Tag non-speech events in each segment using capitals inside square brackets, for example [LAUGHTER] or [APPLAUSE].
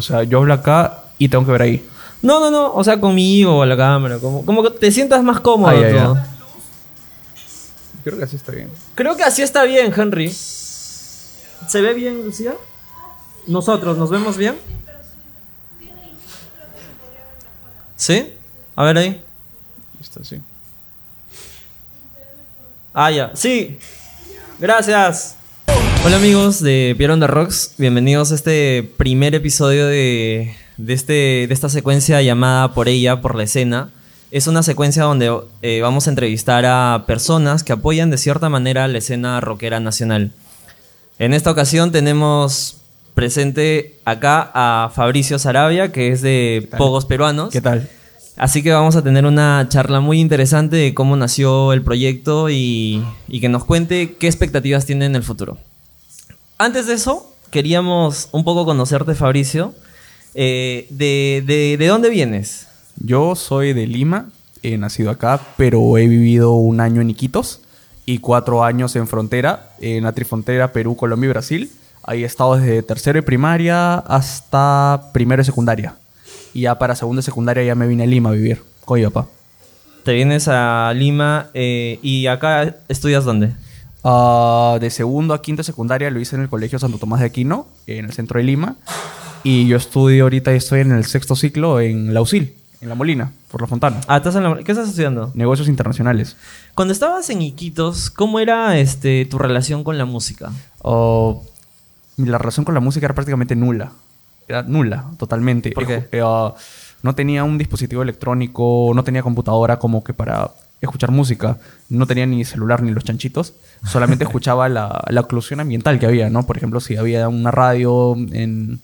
O sea, yo hablo acá y tengo que ver ahí. No, no, no. O sea, conmigo o a la cámara. Como, como que te sientas más cómodo. Tú. ya. Creo que así está bien. Creo que así está bien, Henry. ¿Se ve bien, Lucía? ¿Nosotros nos vemos bien? ¿Sí? A ver ahí. Está así. Ah, ya. Sí. Gracias. Hola amigos de Pierre on the Rocks. Bienvenidos a este primer episodio de, de, este, de esta secuencia llamada Por ella, por la escena. Es una secuencia donde eh, vamos a entrevistar a personas que apoyan de cierta manera la escena rockera nacional. En esta ocasión tenemos presente acá a Fabricio Sarabia, que es de? Pogos Peruanos. ¿Qué tal? Así que vamos a tener una charla muy interesante de cómo nació el proyecto y, y que nos cuente qué expectativas tiene en el futuro. Antes de eso, queríamos un poco conocerte, Fabricio. Eh, de, de- ¿De dónde vienes? Yo soy de Lima, he nacido acá, pero he vivido un año en Iquitos y cuatro años en frontera, en la trifrontera Perú, Colombia y Brasil. Ahí he estado desde tercero y primaria hasta primero y secundaria. Y ya para segundo y secundaria ya me vine a Lima a vivir con mi papá. Te vienes a Lima eh, y acá estudias dónde? Ah, de segundo a quinto de secundaria lo hice en el Colegio Santo Tomás de Aquino, en el centro de Lima. Y yo estudio ahorita y estoy en el sexto ciclo en la UCIL, en La Molina, por La Fontana. Ah, estás en la- ¿Qué estás estudiando? Negocios internacionales. Cuando estabas en Iquitos, ¿cómo era este, tu relación con la música? La relación con la música era prácticamente nula. Era nula, totalmente. ¿Por qué? No tenía un dispositivo electrónico, no tenía computadora como que para escuchar música. No tenía ni celular ni los chanchitos. Solamente [LAUGHS] escuchaba la, la oclusión ambiental que había, ¿no? Por ejemplo, si había una radio en,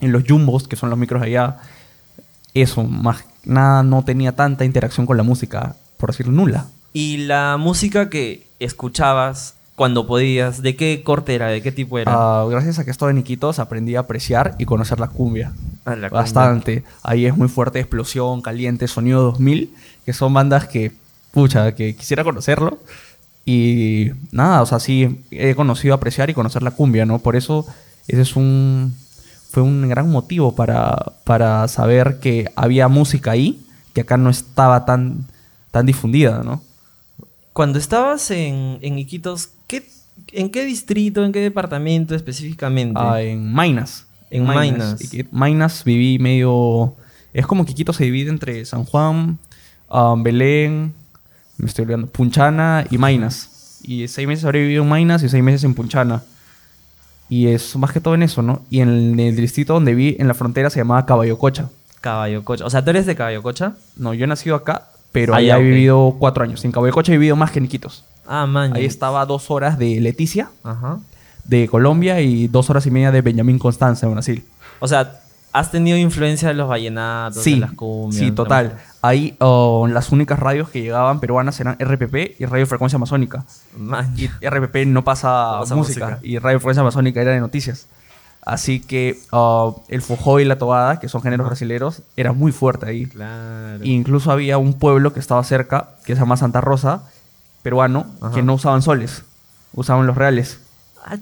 en los jumbos, que son los micros allá, eso, más nada, no tenía tanta interacción con la música, por decir nula. ¿Y la música que escuchabas cuando podías, de qué corte era, de qué tipo era? Ah, gracias a que estaba en Iquitos aprendí a apreciar y conocer la cumbia. Ah, la cumbia. Bastante. Ahí es muy fuerte Explosión, Caliente, Sonido 2000, que son bandas que, pucha, que quisiera conocerlo. Y nada, o sea, sí he conocido apreciar y conocer la cumbia, ¿no? Por eso ese es un fue un gran motivo para, para saber que había música ahí que acá no estaba tan, tan difundida, ¿no? Cuando estabas en, en Iquitos, ¿qué, ¿en qué distrito, en qué departamento específicamente? Ah, en Mainas. En Mainas. Que- Mainas viví medio... Es como que Quito se divide entre San Juan, ah, Belén, me estoy olvidando, Punchana y Mainas. Y seis meses habré vivido en Mainas y seis meses en Punchana. Y es más que todo en eso, ¿no? Y en el distrito donde vi, en la frontera, se llamaba Caballococha. Caballo Cocha. O sea, ¿tú eres de Caballo Cocha? No, yo he nacido acá, pero Ah, allá ya, he vivido cuatro años. En Caballococha he vivido más que en Iquitos. Ah, man. Ahí estaba dos horas de Leticia, Ajá. de Colombia, y dos horas y media de Benjamín Constanza, en Brasil. O sea, ¿has tenido influencia de los vallenatos, de Sí, las cumbias? sí, total. Ahí oh, las únicas radios que llegaban peruanas eran RPP y Radio Frecuencia Amazónica. Man. Y RPP no pasa, No pasa música, música. y Radio Frecuencia Amazónica era de noticias. Así que oh, el fojó y la tobada, que son géneros brasileros, era muy fuerte ahí. Claro. E incluso había un pueblo que estaba cerca, que se llama Santa Rosa, peruano, Ajá. que no usaban soles, usaban los reales. Ah,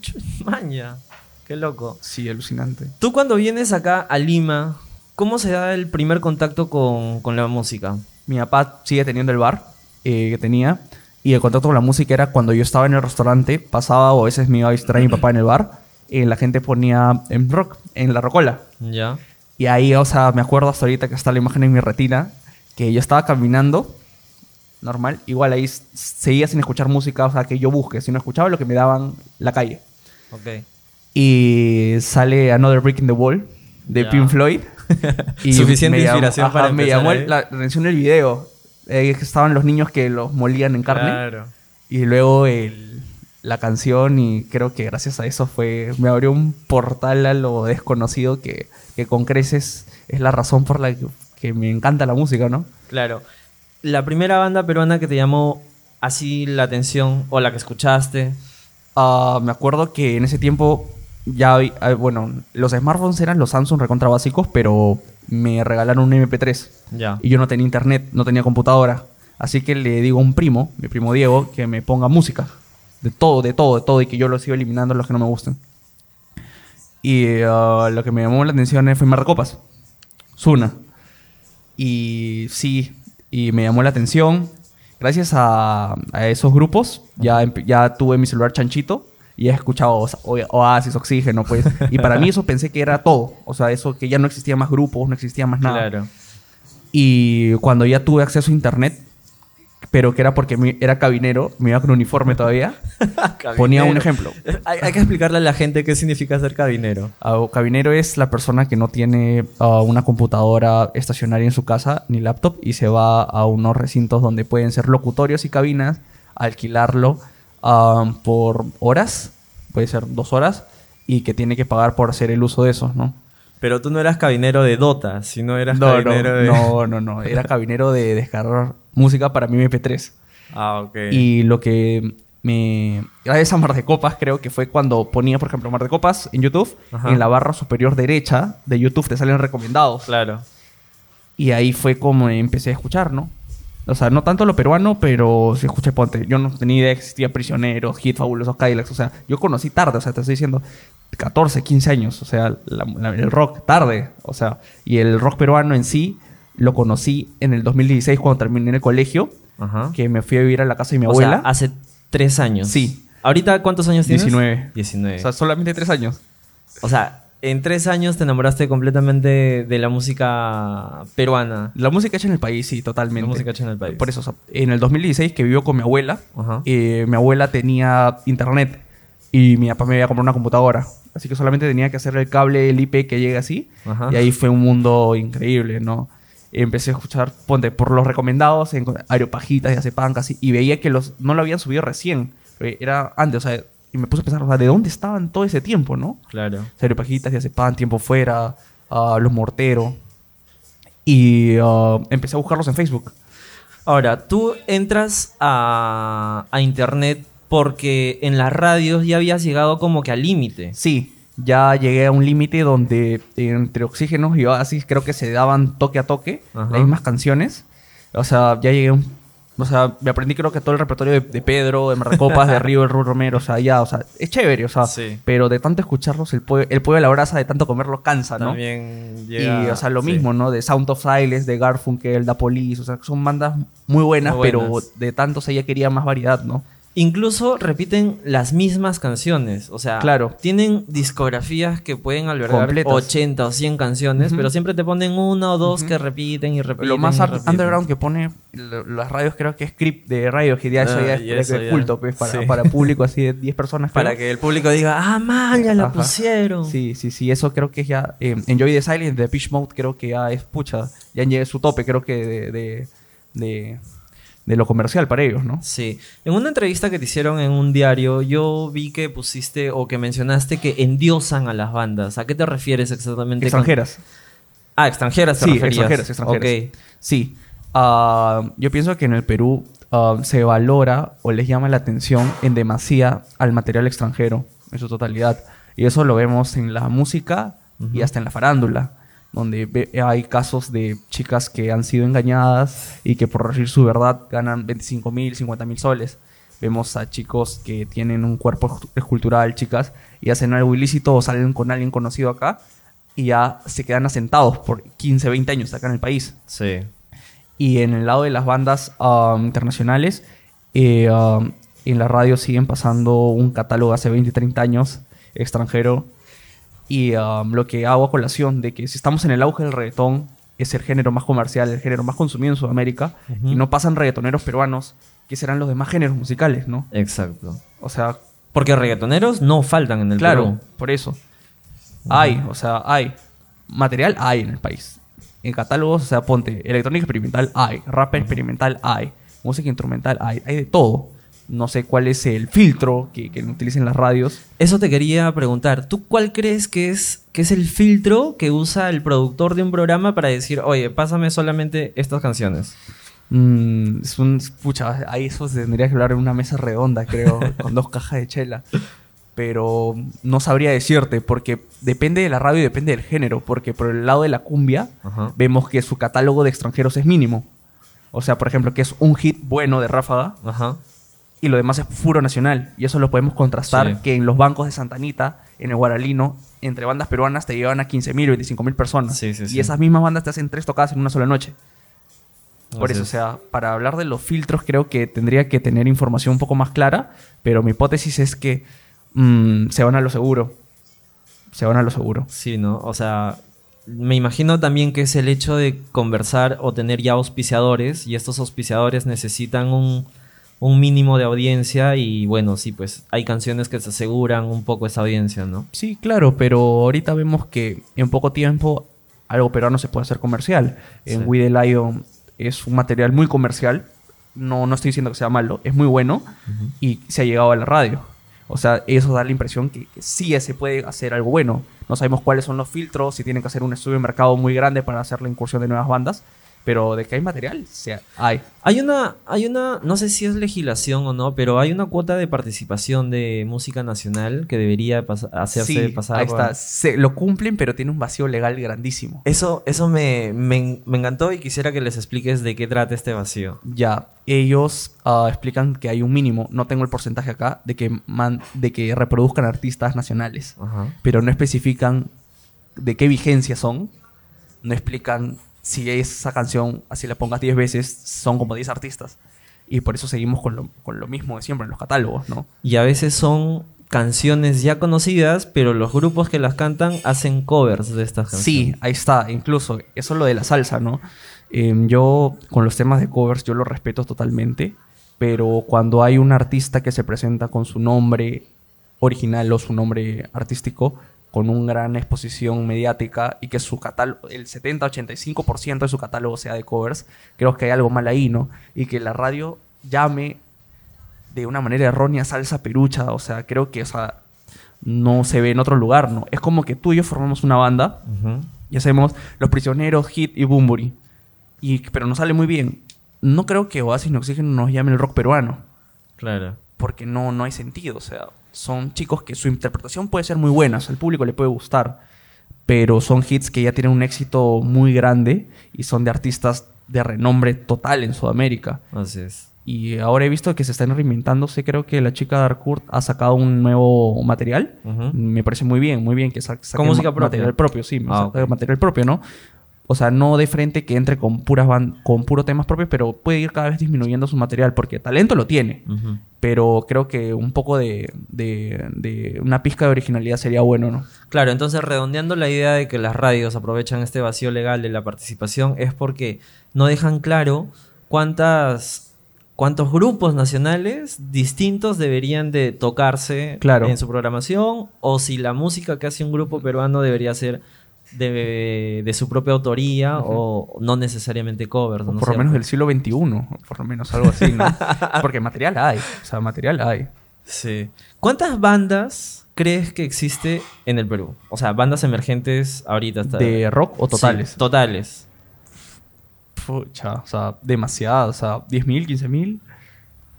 maña. Qué loco. Sí, alucinante. Tú cuando vienes acá a Lima, ¿cómo se da el primer contacto con, con la música? Mi papá sigue teniendo el bar eh, que tenía. Y el contacto con la música era cuando yo estaba en el restaurante, pasaba o a veces me iba a visitar a mi papá en el bar. Y la gente ponía en rock, en la rocola. Ya. Y ahí, o sea, me acuerdo hasta ahorita que está la imagen en mi retina, que yo estaba caminando, normal, igual ahí seguía sin escuchar música, o sea, que yo busque, sino escuchaba lo que me daban la calle. Ok. Y sale Another Brick in the Wall de Ya. Pink Floyd. [LAUGHS] Suficiente me llamó- inspiración para me empezar llamó ahí. el- la atención del video. eh, estaban los niños que los molían en carne. Claro. Y luego el- la canción y creo que gracias a eso fue me abrió un portal a lo desconocido que, que con creces es la razón por la que, que me encanta la música, ¿no? Claro. La primera banda peruana que te llamó así la atención o la que escuchaste. Ah, me acuerdo que en ese tiempo ya, bueno, los smartphones eran los Samsung recontra básicos, pero me regalaron un MP3 Ya. y yo no tenía internet, no tenía computadora. Así que le digo a un primo, mi primo Diego, que me ponga música. De todo, de todo, de todo, y que yo lo sigo eliminando los que no me gusten. Y uh, lo que me llamó la atención fue Marcopas. Zuna. Y sí, y me llamó la atención. Gracias a, a esos grupos, ya, ya tuve mi celular chanchito y he escuchado O- Oasis, Oxígeno, pues. Y para mí eso pensé que era todo. O sea, eso que ya no existía más grupos, no existía más nada. Claro. Y cuando ya tuve acceso a internet, pero que era porque era cabinero, me iba con uniforme todavía, [LAUGHS] ponía un ejemplo. Hay, hay que explicarle a la gente qué significa ser cabinero. Ah, cabinero es la persona que no tiene ah, una computadora estacionaria en su casa ni laptop y se va a unos recintos donde pueden ser locutorios y cabinas, alquilarlo ah, por horas, puede ser dos horas, y que tiene que pagar por hacer el uso de eso, ¿no? Pero tú no eras cabinero de Dota, sino eras No, no, cabinero de... no, no, no, era cabinero de descargar música para mi MP3. Ah, ok. Y lo que me... Gracias a Mar de Copas, creo que fue cuando ponía, por ejemplo, Mar de Copas en YouTube, Ajá. en la barra superior derecha de YouTube te salen recomendados. Claro. Y ahí fue como empecé a escuchar, ¿no? O sea, no tanto lo peruano, pero sí escuché Ponte. Yo no tenía idea que existía Prisioneros, Hit, Fabulosos Cadillacs. O sea, yo conocí tarde, o sea, te estoy diciendo 14, 15 años. O sea, la- la- el rock tarde. O sea, y el rock peruano en sí lo conocí en el 2016 cuando terminé el colegio, Ajá. que me fui a vivir a la casa de mi O abuela. sea, hace tres años. Sí. ¿Ahorita cuántos años tienes? 19. 19. O sea, solamente tres años. O sea, en tres años te enamoraste completamente de la música peruana. La música hecha en el país, sí, totalmente. La música hecha en el país. Por eso, o sea, en el 2016 que vivió con mi abuela, eh, mi abuela tenía internet y mi papá me había comprado una computadora. Así que solamente tenía que hacer el cable, el IP que llegue así. Ajá. Y ahí fue un mundo increíble, ¿no? Empecé a escuchar, ponte, por los recomendados, en Aeropajitas y Acepancas, y, y veía que los no lo habían subido recién. eh, Era antes, o sea, y me puse a pensar, o sea, ¿de dónde estaban todo ese tiempo, no? Claro. Aeropajitas y Acepan, Tiempo Fuera, ah, Los Morteros. Y ah, empecé a buscarlos en Facebook. Ahora, tú entras a, a internet porque en las radios ya habías llegado como que al límite. Sí, ya llegué a un límite donde entre Oxígenos y Oasis creo que se daban toque a toque Ajá. las mismas canciones. O sea, ya llegué a un... O sea, me aprendí creo que todo el repertorio de, de Pedro, de Marcopas, de Río, de Ru Romero, o sea, ya, o sea, es chévere, o sea, Sí. pero de tanto escucharlos, el pollo, el pollo a la brasa, de tanto comerlo cansa, ¿no? También llega... Y, o sea, lo sí. mismo, ¿no? De Sound of Silence, de Garfunkel, Da Police, o sea, son bandas muy buenas, Muy buenas. pero de tanto, o sea, ya quería más variedad, ¿no? Incluso repiten las mismas canciones. O sea, Claro. tienen discografías que pueden albergar Completas. 80 o 100 canciones, pero siempre te ponen una o dos que repiten y repiten. Lo más repiten. underground que pone lo- las radios creo que es Script de radio, que ya eso Ah, ya es y eso ya. culto, pues, para, Sí. para público así de 10 personas. Para que el público diga, ah, man, ya la Ajá. pusieron. Sí, sí, sí, eso creo que es ya... eh, Enjoy the Silence de Pitch Mode creo que ya es pucha, ya llegué a su tope, creo que de, de, de, de lo comercial para ellos, ¿no? Sí. En una entrevista que te hicieron en un diario, yo vi que pusiste o que mencionaste que endiosan a las bandas. ¿A qué te refieres exactamente? con- Extranjeras. Ah, extranjeras te Sí, referías. extranjeras, extranjeras. Ok. Sí. Ah, yo pienso que en el Perú ah, se valora o les llama la atención en demasía al material extranjero en su totalidad. Y eso lo vemos en la música y hasta en la farándula, donde hay casos de chicas que han sido engañadas y que por decir su verdad ganan 25 mil, 50 mil soles. Vemos a chicos que tienen un cuerpo escultural, chicas, y hacen algo ilícito o salen con alguien conocido acá y ya se quedan asentados por 15, 20 años acá en el país. Sí. Y en el lado de las bandas um, internacionales, eh, um, en la radio siguen pasando un catálogo hace 20, 30 años extranjero. Y um, lo que hago a colación de que si estamos en el auge del reggaetón, es el género más comercial, el género más consumido en Sudamérica, y no pasan reggaetoneros peruanos, que serán los demás géneros musicales, ¿no? Exacto. O sea, Porque reggaetoneros no faltan en el claro, Perú. por eso. Hay, o sea, hay. Material hay en el país. En catálogos, o sea, ponte, electrónica experimental hay, rap experimental hay, música instrumental hay, hay de todo. No sé cuál es el filtro que, que utilicen las radios. Eso te quería preguntar. ¿Tú cuál crees que es, que es el filtro que usa el productor de un programa para decir, oye, pásame solamente estas canciones? Mm, es un, pucha, ahí eso se tendría que hablar en una mesa redonda, creo, [LAUGHS] con dos cajas de chela. Pero no sabría decirte, porque depende de la radio y depende del género. Porque por el lado de la cumbia, Ajá. vemos que su catálogo de extranjeros es mínimo. O sea, por ejemplo, que es un hit bueno de Ráfaga Ajá. Y lo demás es puro nacional. Y eso lo podemos contrastar Sí. que en los bancos de Santa Anita, en el Guaralino, entre bandas peruanas te llevan a 15.000, 25.000 personas. Sí, sí, y esas mismas bandas te hacen tres tocadas en una sola noche. Por Así eso, o sea, para hablar de los filtros creo que tendría que tener información un poco más clara, pero mi hipótesis es que mm, se van a lo seguro. Se van a lo seguro. Sí, ¿no? O sea, me imagino también que es el hecho de conversar o tener ya auspiciadores y estos auspiciadores necesitan un, un mínimo de audiencia y bueno, sí, pues hay canciones que se aseguran un poco esa audiencia, ¿no? Sí, claro, pero ahorita vemos que en poco tiempo algo peruano se puede hacer comercial. En. We the Lion es un material muy comercial. No, no estoy diciendo que sea malo, es muy bueno y se ha llegado a la radio. O sea, eso da la impresión que, que sí se puede hacer algo bueno. No sabemos cuáles son los filtros, si tienen que hacer un estudio de mercado muy grande para hacer la incursión de nuevas bandas, pero de que hay material, hay. Hay una, hay una, no sé si es legislación o no, pero hay una cuota de participación de música nacional que debería pas- hacerse Sí, pasar. ahí por- está. Se, lo cumplen, pero tiene un vacío legal grandísimo. Eso, eso me, me, me encantó y quisiera que les expliques de qué trata este vacío. Ya, ellos ah, explican que hay un mínimo, no tengo el porcentaje acá, de que, man- de que reproduzcan artistas nacionales, Ajá. pero no especifican de qué vigencia son, no explican si esa canción, así la pongas 10 veces, son como 10 artistas. Y por eso seguimos con lo, con lo mismo de siempre en los catálogos, ¿no? Y a veces son canciones ya conocidas, pero los grupos que las cantan hacen covers de estas canciones. Sí, ahí está, incluso eso es lo de la salsa, ¿no? Em, yo con los temas de covers yo lo respeto totalmente, pero cuando hay un artista que se presenta con su nombre original o su nombre artístico, con una gran exposición mediática y que su catálogo, el 70-85% de su catálogo sea de covers, creo que hay algo mal ahí, ¿no? Y que la radio llame de una manera errónea salsa perucha, o sea, creo que, o sea, no se ve en otro lugar, ¿no? Es como que tú y yo formamos una banda Ujú. y hacemos Los Prisioneros, Hit y Bumburi. Y, pero nos sale muy bien. No creo que Oasis No Oxígeno nos llame el rock peruano, Claro. Porque no, no hay sentido. O sea, son chicos que su interpretación puede ser muy buena, al público le puede gustar, pero son hits que ya tienen un éxito muy grande y son de artistas de renombre total en Sudamérica. Así es. Y ahora he visto que se están reinventándose. Creo que la chica Darkurt ha sacado un nuevo material. Me parece muy bien, muy bien que sa- saque Con música propia. material propio, sí, Ah, saque material propio, ¿no? O sea, no de frente que entre con puras con puro temas propios, pero puede ir cada vez disminuyendo su material porque talento lo tiene. Pero creo que un poco de, de- de una pizca de originalidad sería bueno, ¿no? Claro, entonces redondeando la idea de que las radios aprovechan este vacío legal de la participación es porque no dejan claro cuántas cuántos grupos nacionales distintos deberían de tocarse Claro. en su programación o si la música que hace un grupo peruano debería ser de, de su propia autoría o no necesariamente covers. O ¿no por lo menos del siglo XXI, por lo menos algo así, ¿no? [LAUGHS] porque material hay, o sea, material hay. Sí. ¿Cuántas bandas crees que existe en el Perú? O sea, bandas emergentes ahorita. Hasta... ¿De rock o totales? Sí, totales. Pucha, o sea, demasiado, o sea, 10.000, 15.000.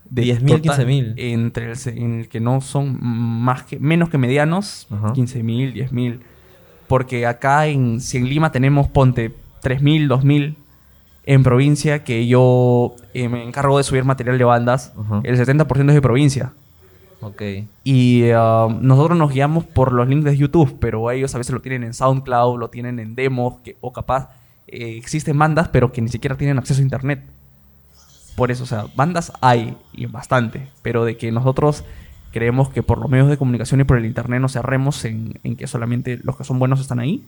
De 10.000, total, 15.000. Entre el, en el que no son más que, menos que medianos, Ajá. 15.000, 10.000. Porque acá en, si en Lima tenemos, ponte, 3.000, 2.000. En provincia, que yo eh, me encargo de subir material de bandas, Ajá. el 70% es de provincia. Ok. Y ah, nosotros nos guiamos por los links de YouTube, pero ellos a veces lo tienen en SoundCloud, lo tienen en demos, que, o capaz eh, existen bandas, pero que ni siquiera tienen acceso a Internet. Por eso, o sea, bandas hay, y bastante, pero de que nosotros creemos que por los medios de comunicación y por el Internet nos cerremos en, en que solamente los que son buenos están ahí,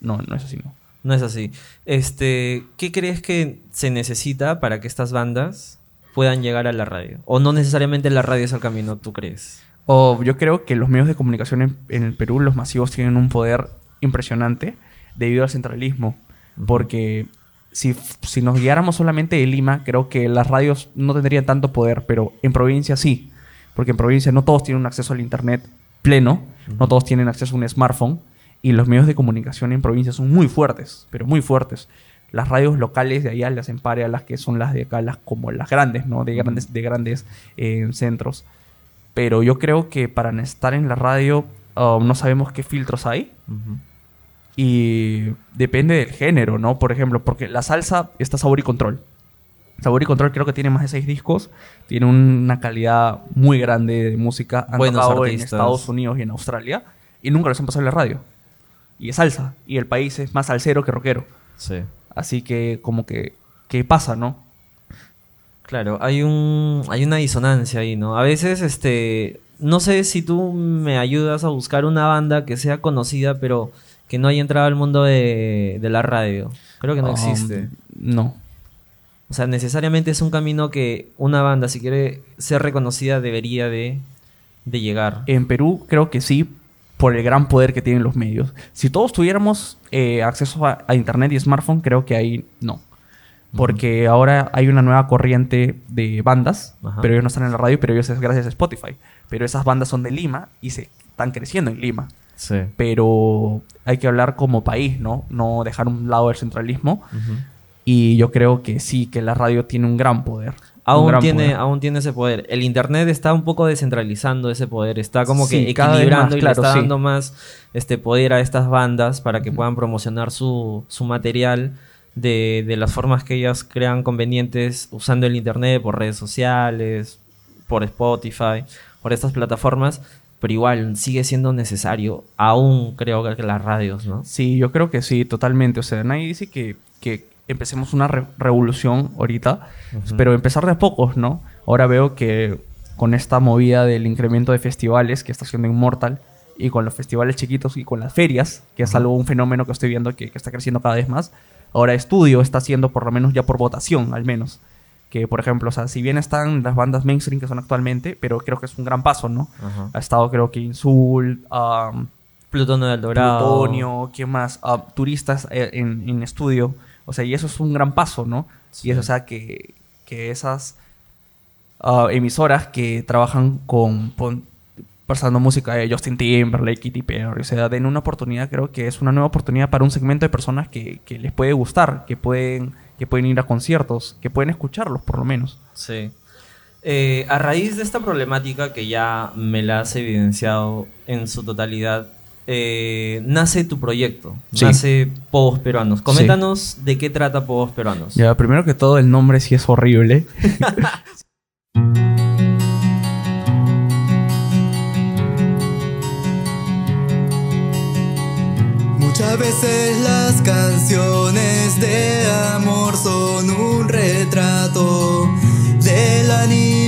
no, no es así, ¿no? No es así. Este, ¿qué crees que se necesita para que estas bandas puedan llegar a la radio? O no necesariamente la radio es el camino, ¿tú crees? O yo creo que los medios de comunicación en, en el Perú, los masivos, tienen un poder impresionante debido al centralismo. Porque si, si nos guiáramos solamente de Lima, creo que las radios no tendrían tanto poder, pero en provincia sí. Porque en provincia no todos tienen un acceso al Internet pleno, no todos tienen acceso a un smartphone. Y los medios de comunicación en provincia son muy fuertes, pero muy fuertes. Las radios locales de allá las empare a las que son las de acá, las como las grandes, ¿no? De grandes, de grandes eh, centros. Pero yo creo que para estar en la radio uh, no sabemos qué filtros hay. Y depende del género, ¿no? Por ejemplo, porque la salsa está Sabor y Control. Sabor y Control creo que tiene más de seis discos. Tiene una calidad muy grande de música. Han Buenos tocado en. Estados Unidos y en Australia. y nunca los han pasado en la radio. Y es salsa. Y el país es más salsero que rockero. Sí. Así que como que, ¿qué pasa, no? Claro, hay un hay una disonancia ahí, ¿no? A veces este no sé si tú me ayudas a buscar una banda que sea conocida pero que no haya entrado al mundo de, de la radio. Creo que no Um, existe. No. O sea, necesariamente es un camino que una banda, si quiere ser reconocida, debería de, de llegar. En Perú creo que sí, por el gran poder que tienen los medios. Si todos tuviéramos eh, acceso a, a internet y smartphone, creo que ahí no. Porque ahora hay una nueva corriente de bandas, pero ellos no están en la radio, pero ellos es gracias a Spotify. Pero esas bandas son de Lima y se están creciendo en Lima. Sí. Pero hay que hablar como país, ¿no? No dejar un lado el centralismo. Y yo creo que sí, que la radio tiene un gran poder. Aún gran tiene, poder. aún tiene ese poder. El internet está un poco descentralizando ese poder. Está como que Sí, equilibrando más, y claro, le está sí. dando más este poder a estas bandas para que puedan promocionar su, su material de, de las formas que ellas crean convenientes usando el internet por redes sociales, por Spotify, por estas plataformas. Pero igual sigue siendo necesario, aún creo que las radios, ¿no? Sí, yo creo que sí, totalmente. O sea, nadie dice que, que empecemos una re- revolución ahorita, pero empezar de a pocos, ¿no? Ahora veo que con esta movida del incremento de festivales que está haciendo Immortal y con los festivales chiquitos y con las ferias, que es algo, un fenómeno que estoy viendo que, que está creciendo cada vez más, ahora Estudio está haciendo por lo menos ya por votación, al menos. Que, por ejemplo, o sea, si bien están las bandas mainstream que son actualmente, pero creo que es un gran paso, ¿no? Ajá. Ha estado, creo que Insult, um, Plutonio del Dorado. Plutonio, ¿qué más? Ah, turistas eh, en, en estudio. O sea, y eso es un gran paso, ¿no? Y eso, o sea, que, que esas ah, emisoras que trabajan con, pasando música de Justin Timberlake, Katy Perry, o sea, den una oportunidad, creo que es una nueva oportunidad para un segmento de personas que, que les puede gustar, que pueden, que pueden ir a conciertos, que pueden escucharlos, por lo menos. Sí. Eh, a raíz de esta problemática que ya me la has evidenciado en su totalidad, eh, nace tu proyecto, Sí. nace Povos Peruanos. Coméntanos de qué trata Povos Peruanos. Ya, primero que todo, el nombre sí es horrible. [LAUGHS] Muchas veces las canciones de amor son un retrato el que estás.